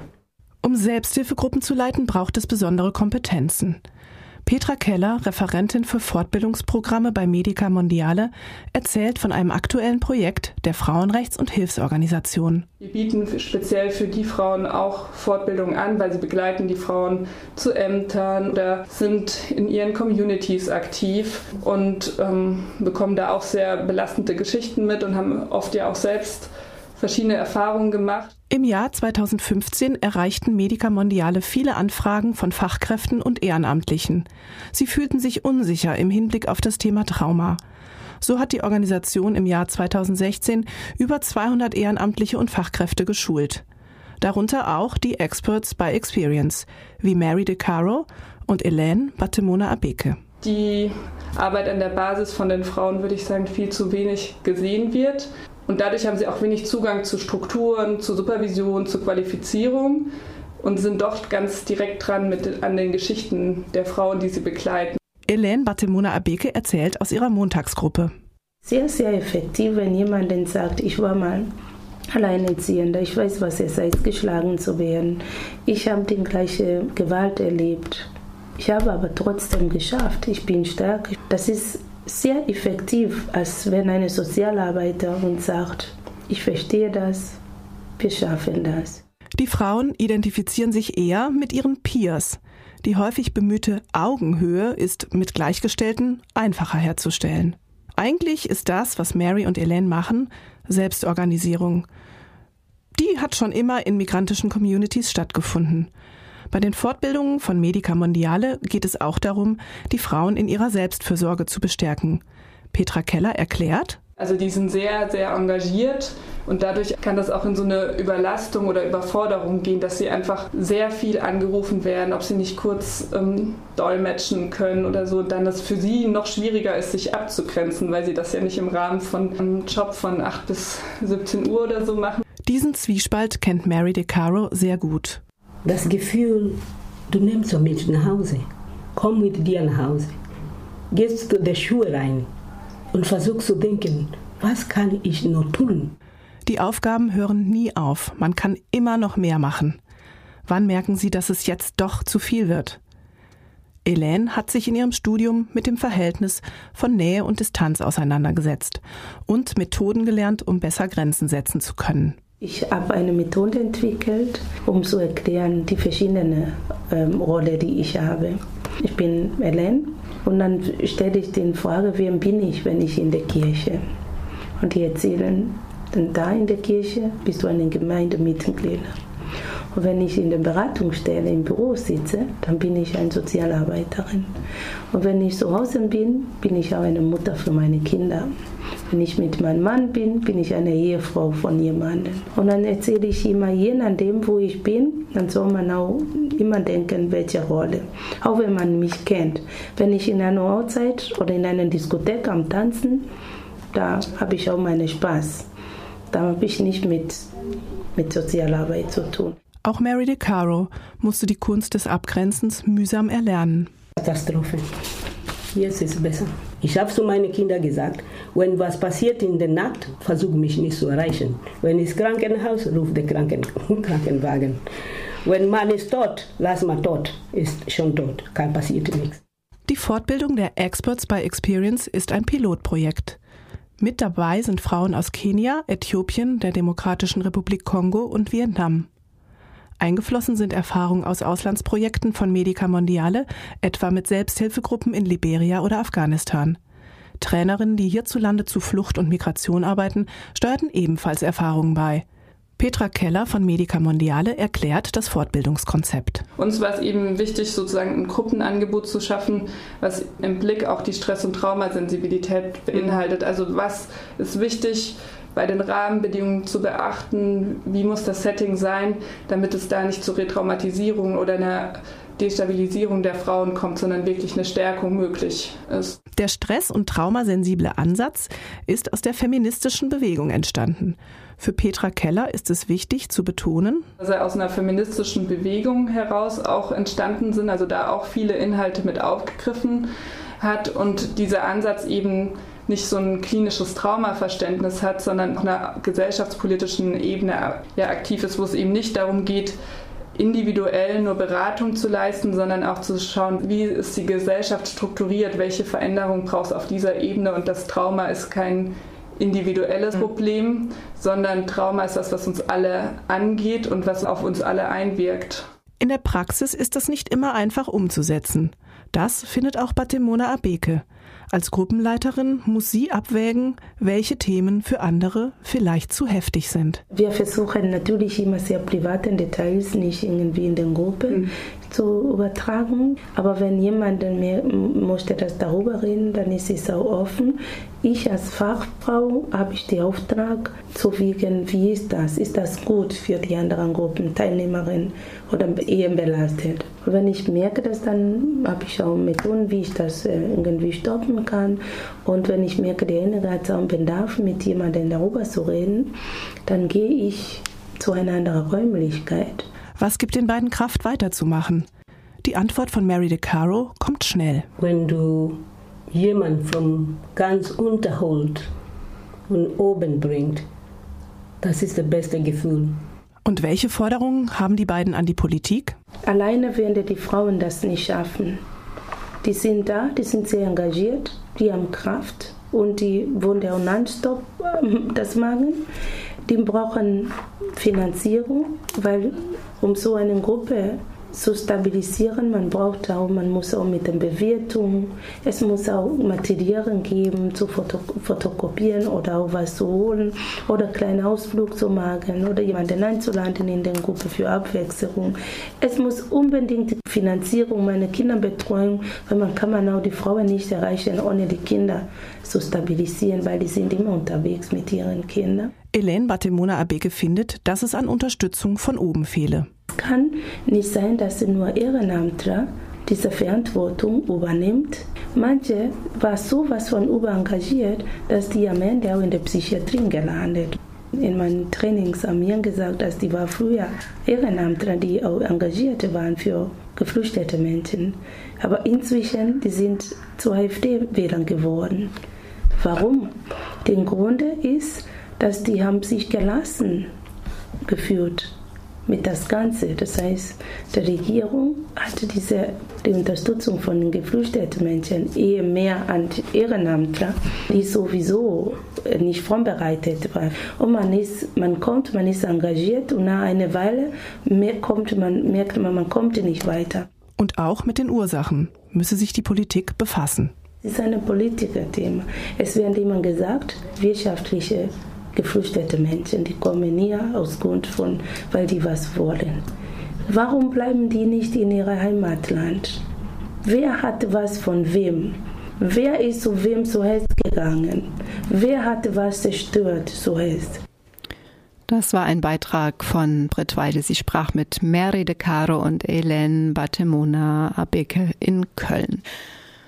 Um Selbsthilfegruppen zu leiten, braucht es besondere Kompetenzen. Petra Keller, Referentin für Fortbildungsprogramme bei Medica Mondiale, erzählt von einem aktuellen Projekt der Frauenrechts- und Hilfsorganisation. Wir bieten speziell für die Frauen auch Fortbildungen an, weil sie begleiten die Frauen zu Ämtern oder sind in ihren Communities aktiv und ähm, bekommen da auch sehr belastende Geschichten mit und haben oft ja auch selbst verschiedene Erfahrungen gemacht. Im Jahr 2015 erreichten Medica Mondiale viele Anfragen von Fachkräften und Ehrenamtlichen. Sie fühlten sich unsicher im Hinblick auf das Thema Trauma. So hat die Organisation im Jahr 2016 über 200 Ehrenamtliche und Fachkräfte geschult. Darunter auch die Experts by Experience, wie Mary DeCaro und Elaine Batemona Abeke. Die Arbeit an der Basis von den Frauen, würde ich sagen, viel zu wenig gesehen wird. Und dadurch haben sie auch wenig Zugang zu Strukturen, zu Supervision, zu Qualifizierung und sind doch ganz direkt dran mit, an den Geschichten der Frauen, die sie begleiten. Elaine Batemona Abeke erzählt aus ihrer Montagsgruppe. Sehr, sehr effektiv, wenn jemand sagt, ich war mal Alleinerziehender, ich weiß, was es heißt, geschlagen zu werden. Ich habe die gleiche Gewalt erlebt. Ich habe aber trotzdem geschafft. Ich bin stark. Das ist sehr effektiv, als wenn eine Sozialarbeiterin sagt, ich verstehe das, wir schaffen das. Die Frauen identifizieren sich eher mit ihren Peers. Die häufig bemühte Augenhöhe ist mit Gleichgestellten einfacher herzustellen. Eigentlich ist das, was Mary und Elaine machen, Selbstorganisierung. Die hat schon immer in migrantischen Communities stattgefunden. Bei den Fortbildungen von Medica Mondiale geht es auch darum, die Frauen in ihrer Selbstfürsorge zu bestärken. Petra Keller erklärt, also die sind sehr, sehr engagiert und dadurch kann das auch in so eine Überlastung oder Überforderung gehen, dass sie einfach sehr viel angerufen werden, ob sie nicht kurz ähm, dolmetschen können oder so, dann das für sie noch schwieriger ist, sich abzugrenzen, weil sie das ja nicht im Rahmen von einem Job von 8 bis 17 Uhr oder so machen. Diesen Zwiespalt kennt Mary DeCaro sehr gut das Gefühl, du nimmst so mit nach Hause. Komm mit dir nach Hause. Gehst zu der Schuhe rein und versuchst zu denken, was kann ich noch tun? Die Aufgaben hören nie auf. Man kann immer noch mehr machen. Wann merken Sie, dass es jetzt doch zu viel wird? Elaine hat sich in ihrem Studium mit dem Verhältnis von Nähe und Distanz auseinandergesetzt und Methoden gelernt, um besser Grenzen setzen zu können. Ich habe eine Methode entwickelt, um zu erklären die verschiedenen ähm, Rollen, die ich habe. Ich bin Ellen und dann stelle ich den Frage, wer bin ich, wenn ich in der Kirche? Und die erzählen, dann da in der Kirche bist du eine Gemeindemitglied. Und wenn ich in der Beratungsstelle im Büro sitze, dann bin ich eine Sozialarbeiterin. Und wenn ich zu Hause bin, bin ich auch eine Mutter für meine Kinder. Wenn ich mit meinem Mann bin, bin ich eine Ehefrau von jemandem. Und dann erzähle ich immer, je nachdem, wo ich bin, dann soll man auch immer denken, welche Rolle. Auch wenn man mich kennt. Wenn ich in einer Hochzeit oder in einer Diskothek am Tanzen, da habe ich auch meinen Spaß. Da habe ich nicht mit, mit Sozialarbeit zu tun. Auch Mary DeCaro musste die Kunst des Abgrenzens mühsam erlernen. Katastrophe. Jetzt ist es besser. Ich habe zu meinen Kindern gesagt, wenn was passiert in der Nacht, versuch mich nicht zu erreichen. Wenn es Krankenhaus, ruf den Kranken Krankenwagen. Wenn man ist tot, lass mal tot. Ist schon tot, kein passiert nichts. Die Fortbildung der Experts by Experience ist ein Pilotprojekt. Mit dabei sind Frauen aus Kenia, Äthiopien, der Demokratischen Republik Kongo und Vietnam. Eingeflossen sind Erfahrungen aus Auslandsprojekten von Medica Mondiale, etwa mit Selbsthilfegruppen in Liberia oder Afghanistan. Trainerinnen, die hierzulande zu Flucht und Migration arbeiten, steuerten ebenfalls Erfahrungen bei. Petra Keller von Medica Mondiale erklärt das Fortbildungskonzept. Uns war es eben wichtig, sozusagen ein Gruppenangebot zu schaffen, was im Blick auch die Stress- und Traumasensibilität beinhaltet. Also was ist wichtig, bei den Rahmenbedingungen zu beachten, wie muss das Setting sein, damit es da nicht zu Retraumatisierung oder einer Destabilisierung der Frauen kommt, sondern wirklich eine Stärkung möglich ist. Der stress- und traumasensible Ansatz ist aus der feministischen Bewegung entstanden. Für Petra Keller ist es wichtig zu betonen, dass er aus einer feministischen Bewegung heraus auch entstanden sind, also da auch viele Inhalte mit aufgegriffen hat und dieser Ansatz eben nicht so ein klinisches Traumaverständnis hat, sondern auf einer gesellschaftspolitischen Ebene ja, aktiv ist, wo es eben nicht darum geht, individuell nur Beratung zu leisten, sondern auch zu schauen, wie ist die Gesellschaft strukturiert, welche Veränderungen braucht es auf dieser Ebene und das Trauma ist kein individuelles hm. Problem, sondern Trauma ist das, was uns alle angeht und was auf uns alle einwirkt. In der Praxis ist das nicht immer einfach umzusetzen. Das findet auch Batemona Abeke. Als Gruppenleiterin muss sie abwägen, welche Themen für andere vielleicht zu heftig sind. Wir versuchen natürlich immer sehr private Details nicht irgendwie in den Gruppen mhm. zu übertragen. Aber wenn jemand mehr möchte das darüber reden, dann ist es auch offen. Ich als Fachfrau habe ich den Auftrag zu wiegen, wie ist das? Ist das gut für die anderen Gruppen, Teilnehmerinnen oder eher belastet? Und wenn ich merke das, dann habe ich auch Methoden, wie ich das äh, irgendwie stoppen kann. Und wenn ich merke, derjenige hat auch Bedarf, mit jemandem darüber zu reden, dann gehe ich zu einer anderen Räumlichkeit. Was gibt den beiden Kraft weiterzumachen? Die Antwort von Mary DeCaro kommt schnell. Wenn du jemand vom ganz unterholt und oben bringt, das ist das beste Gefühl. Und welche Forderungen haben die beiden an die Politik? Alleine werden die Frauen das nicht schaffen. Die sind da, die sind sehr engagiert, die haben Kraft und die wollen ja nonstop ähm, das machen. Die brauchen Finanzierung, weil um so eine Gruppe zu stabilisieren. Man braucht auch, man muss auch mit den Bewertungen, es muss auch Materialien geben, zu fotokopieren oder auch was zu holen oder einen kleinen Ausflug zu machen oder jemanden einzuladen in der Gruppe für Abwechslung. Es muss unbedingt die Finanzierung meiner Kinderbetreuung, weil man kann man auch die Frauen nicht erreichen, ohne die Kinder zu stabilisieren, weil die sind immer unterwegs mit ihren Kindern. Elaine Batemona Abeke findet, dass es an Unterstützung von oben fehle. Es kann nicht sein, dass nur Ehrenamtler diese Verantwortung übernimmt. Manche waren so was von überengagiert, dass die am Ende auch in der Psychiatrie gelandet. In meinen Trainings haben mir gesagt, dass die war früher Ehrenamtler, die auch engagiert waren für geflüchtete Menschen. Aber inzwischen, die sind zu AfD-Wählern geworden. Warum? Der Grund ist, dass die haben sich gelassen geführt mit das Ganze. Das heißt, die Regierung hatte diese, die Unterstützung von den geflüchteten Menschen eher mehr an Ehrenamtler, die sowieso nicht vorbereitet waren. Und man, ist, man kommt, man ist engagiert und nach einer Weile kommt man, merkt man, man kommt nicht weiter. Und auch mit den Ursachen müsse sich die Politik befassen. Es ist ein Politikerthema. Es wird immer gesagt, wirtschaftliche geflüchtete Menschen, die kommen hier aus Grund von, weil die was wollen. Warum bleiben die nicht in ihrem Heimatland? Wer hat was von wem? Wer ist zu wem zuerst gegangen? Wer hat was zerstört zuerst? Das war ein Beitrag von Britt Weide. Sie sprach mit Mary De Caro und Hélène Batemona Abeke in Köln.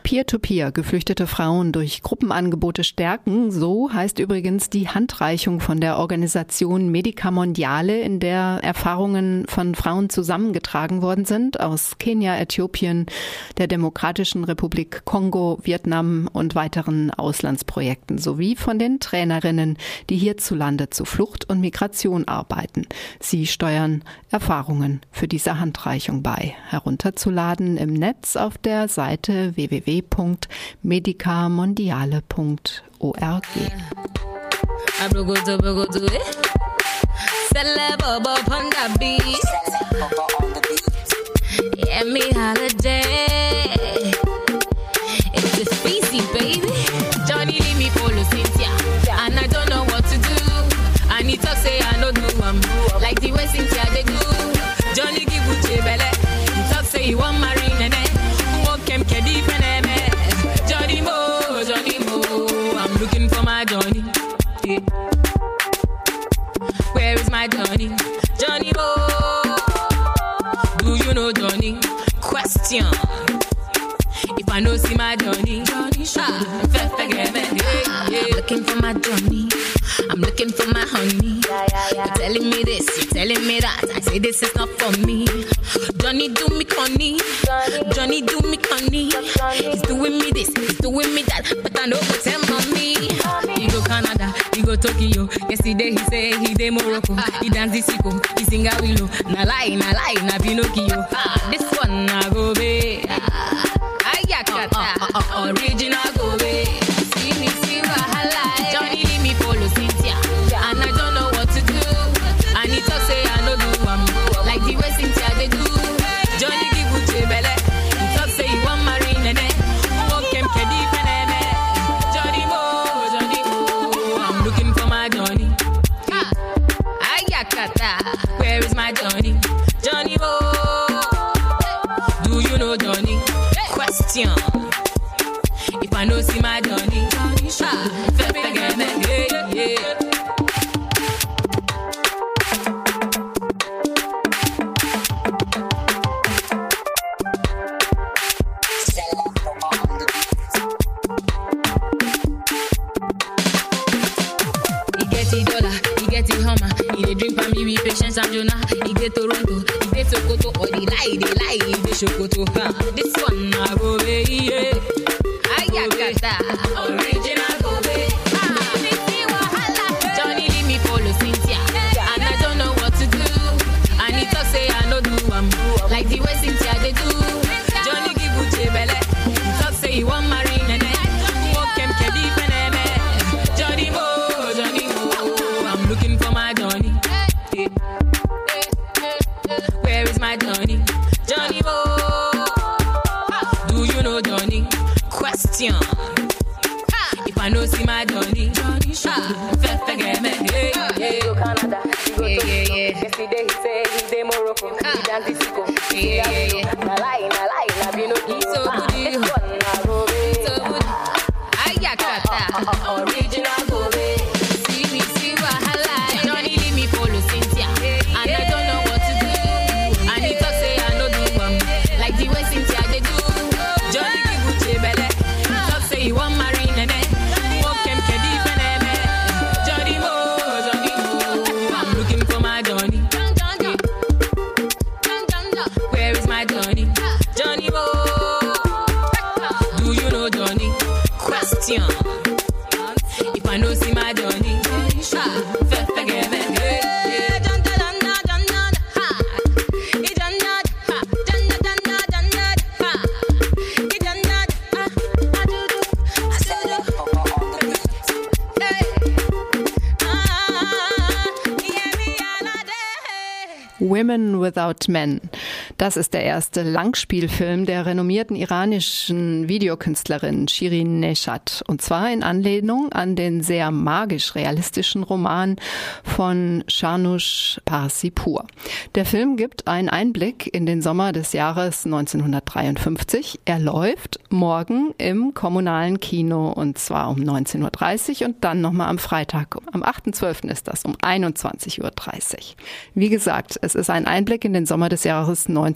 Peer-to-Peer geflüchtete Frauen durch Gruppenangebote stärken. So heißt übrigens die Handreichung von der Organisation Medica Mondiale, in der Erfahrungen von Frauen zusammengetragen worden sind aus Kenia, Äthiopien, der Demokratischen Republik Kongo, Vietnam und weiteren Auslandsprojekten sowie von den Trainerinnen, die hierzulande zu Flucht und Migration arbeiten. Sie steuern Erfahrungen für diese Handreichung bei. Herunterzuladen im Netz auf der Seite www www.medicamondiale.org. Me holiday. It's a species, baby. my Johnny. Johnny, oh, do you know Johnny? Question. If I know see my Johnny, Johnny, I'm looking for my Johnny. I'm looking for my honey. Yeah, yeah, yeah. You're telling me this, you're telling me that. I say this is not for me. Johnny do me funny, Johnny. Do me funny. He's doing me this, he's doing me that. But I know what's in on me. Go Tokyo. Yesterday he say he dey Morocco. He dance the sicko, he sing a willow. Na lie, na lie, na Pinocchio. Ah, this one na go be. Uh, uh, uh, original Women Without Men. Das ist der erste Langspielfilm der renommierten iranischen Videokünstlerin Shirin Neshat. Und zwar in Anlehnung an den sehr magisch-realistischen Roman von Shanush Parsipur. Der Film gibt einen Einblick in den Sommer des Jahres 1953. Er läuft morgen im kommunalen Kino und zwar um 19.30 Uhr und dann nochmal am Freitag. Am 8.12. ist das um 21.30 Uhr. Wie gesagt, es ist ein Einblick in den Sommer des Jahres 1953.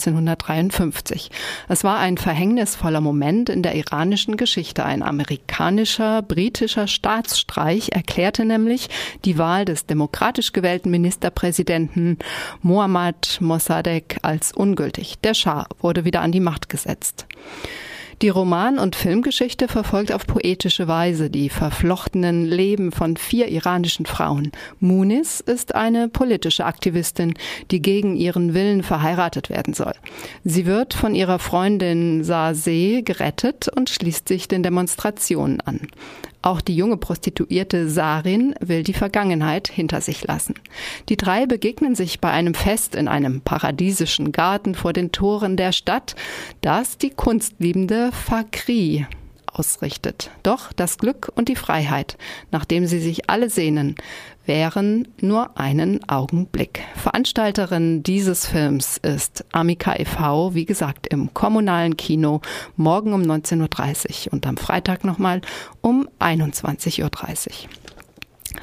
Es war ein verhängnisvoller Moment in der iranischen Geschichte. Ein amerikanischer, britischer Staatsstreich erklärte nämlich die Wahl des demokratisch gewählten Ministerpräsidenten Mohammad Mossadegh als ungültig. Der Schah wurde wieder an die Macht gesetzt. Die Roman- und Filmgeschichte verfolgt auf poetische Weise die verflochtenen Leben von vier iranischen Frauen. Munis ist eine politische Aktivistin, die gegen ihren Willen verheiratet werden soll. Sie wird von ihrer Freundin Saase gerettet und schließt sich den Demonstrationen an. Auch die junge Prostituierte Sarin will die Vergangenheit hinter sich lassen. Die drei begegnen sich bei einem Fest in einem paradiesischen Garten vor den Toren der Stadt, das die kunstliebende Fakri ausrichtet. Doch das Glück und die Freiheit, nach dem sie sich alle sehnen, wären nur einen Augenblick. Veranstalterin dieses Films ist Amika e.V., wie gesagt, im kommunalen Kino morgen um 19.30 Uhr und am Freitag nochmal um 21.30 Uhr.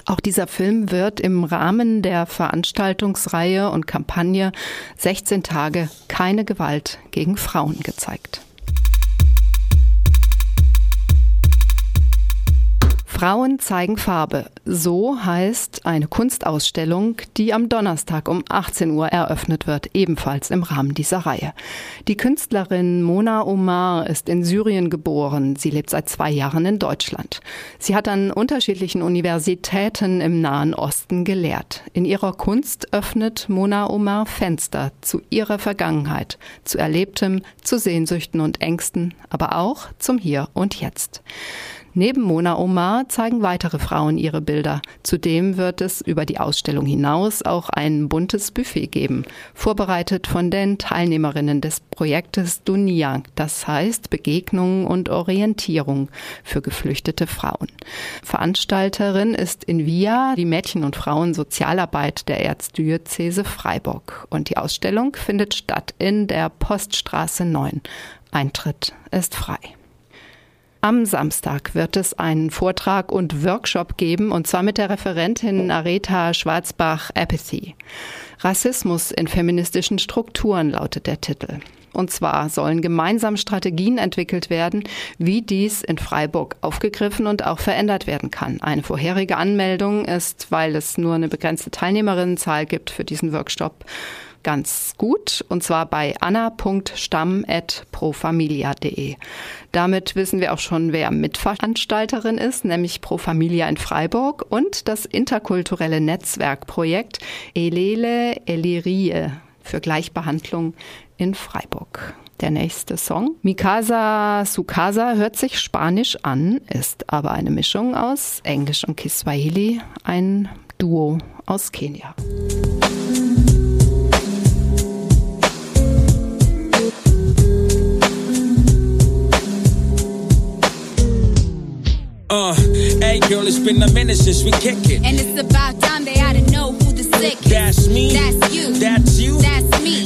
Auch dieser Film wird im Rahmen der Veranstaltungsreihe und Kampagne 16 Tage keine Gewalt gegen Frauen gezeigt. Frauen zeigen Farbe. So heißt eine Kunstausstellung, die am Donnerstag um 18 Uhr eröffnet wird, ebenfalls im Rahmen dieser Reihe. Die Künstlerin Mona Omar ist in Syrien geboren. Sie lebt seit zwei Jahren in Deutschland. Sie hat an unterschiedlichen Universitäten im Nahen Osten gelehrt. In ihrer Kunst öffnet Mona Omar Fenster zu ihrer Vergangenheit, zu Erlebtem, zu Sehnsüchten und Ängsten, aber auch zum Hier und Jetzt. Neben Mona Omar zeigen weitere Frauen ihre Bilder. Zudem wird es über die Ausstellung hinaus auch ein buntes Buffet geben, vorbereitet von den Teilnehmerinnen des Projektes Dunia, das heißt Begegnung und Orientierung für geflüchtete Frauen. Veranstalterin ist in Via die Mädchen- und Frauensozialarbeit der Erzdiözese Freiburg und die Ausstellung findet statt in der Poststraße 9. Eintritt ist frei. Am Samstag wird es einen Vortrag und Workshop geben, und zwar mit der Referentin Areta Schwarzbach-Apathy. Rassismus in feministischen Strukturen lautet der Titel. Und zwar sollen gemeinsam Strategien entwickelt werden, wie dies in Freiburg aufgegriffen und auch verändert werden kann. Eine vorherige Anmeldung ist, weil es nur eine begrenzte Teilnehmerinnenzahl gibt für diesen Workshop, ganz gut, und zwar bei anna.stamm.profamilia.de. Damit wissen wir auch schon, wer Mitveranstalterin ist, nämlich Pro Familia in Freiburg und das interkulturelle Netzwerkprojekt Elele Elirie für Gleichbehandlung in Freiburg. Der nächste Song, Mikasa Sukasa, hört sich spanisch an, ist aber eine Mischung aus Englisch und Kiswahili, ein Duo aus Kenia. Uh, hey girl, it's been a minute since we kick it. And it's about time they ought to know who the sick is. That's me. That's you. That's you.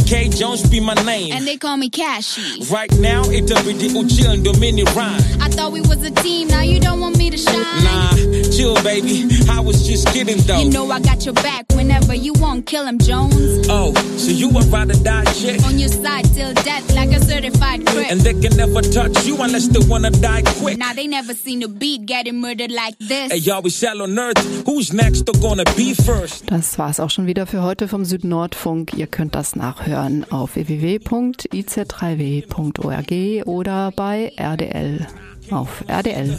That's me. K Jones be my name. And they call me Cashy. Right now, it's a video chill and mini rhyme. I thought we was a team, now you don't want me to shine. Nah, chill, baby. I was just kidding though. You know I got your back whenever you want, kill him, Jones. Oh, so you a ride or die chick? On your side till death, like a certified crip. And they can never touch you unless they wanna die quick. Now they never seen a beat getting murdered like this. Hey, y'all, we shallow nerds. Who's next or gonna be first? Das war's auch schon wieder für heute vom Südnordfunk. Ihr könnt das nachhören auf www.iz3w.org oder bei RDL auf rdl.de.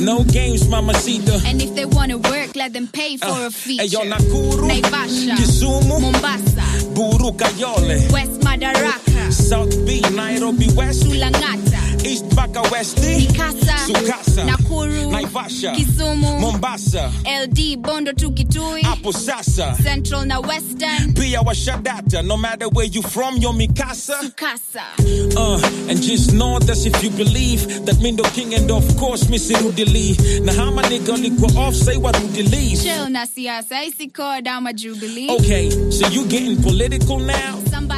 No games, mamacita. And if they wanna work, let them pay for a feature. Hey, yo, Nakuru, Naivasha, Kisumu, Mombasa, Buru Kayole, West Madaraka, South B, Nairobi West, Sulangata, East Baka West, Mikasa, Sukasa, Nakuru, Naivasha, Kisumu, Mombasa, LD, Bondo to Kitui, Sasa, Central na Western, Pia Washadata. No matter where you from, you're Mikasa. Sukasa. Uh, and just know that if you believe that Mindo King and of course Missy Rudy Lee. Now how my nigga go off say what Rudy Lee. Chill na siasa, isi called I'm a jubilee. Okay, so you getting political now? Somebody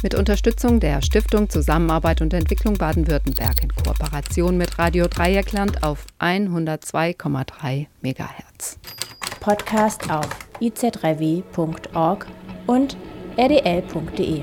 Mit Unterstützung der Stiftung Zusammenarbeit und Entwicklung Baden-Württemberg in Kooperation mit Radio Dreieckland auf 102,3 MHz. Podcast auf iz3w.org und rdl.de.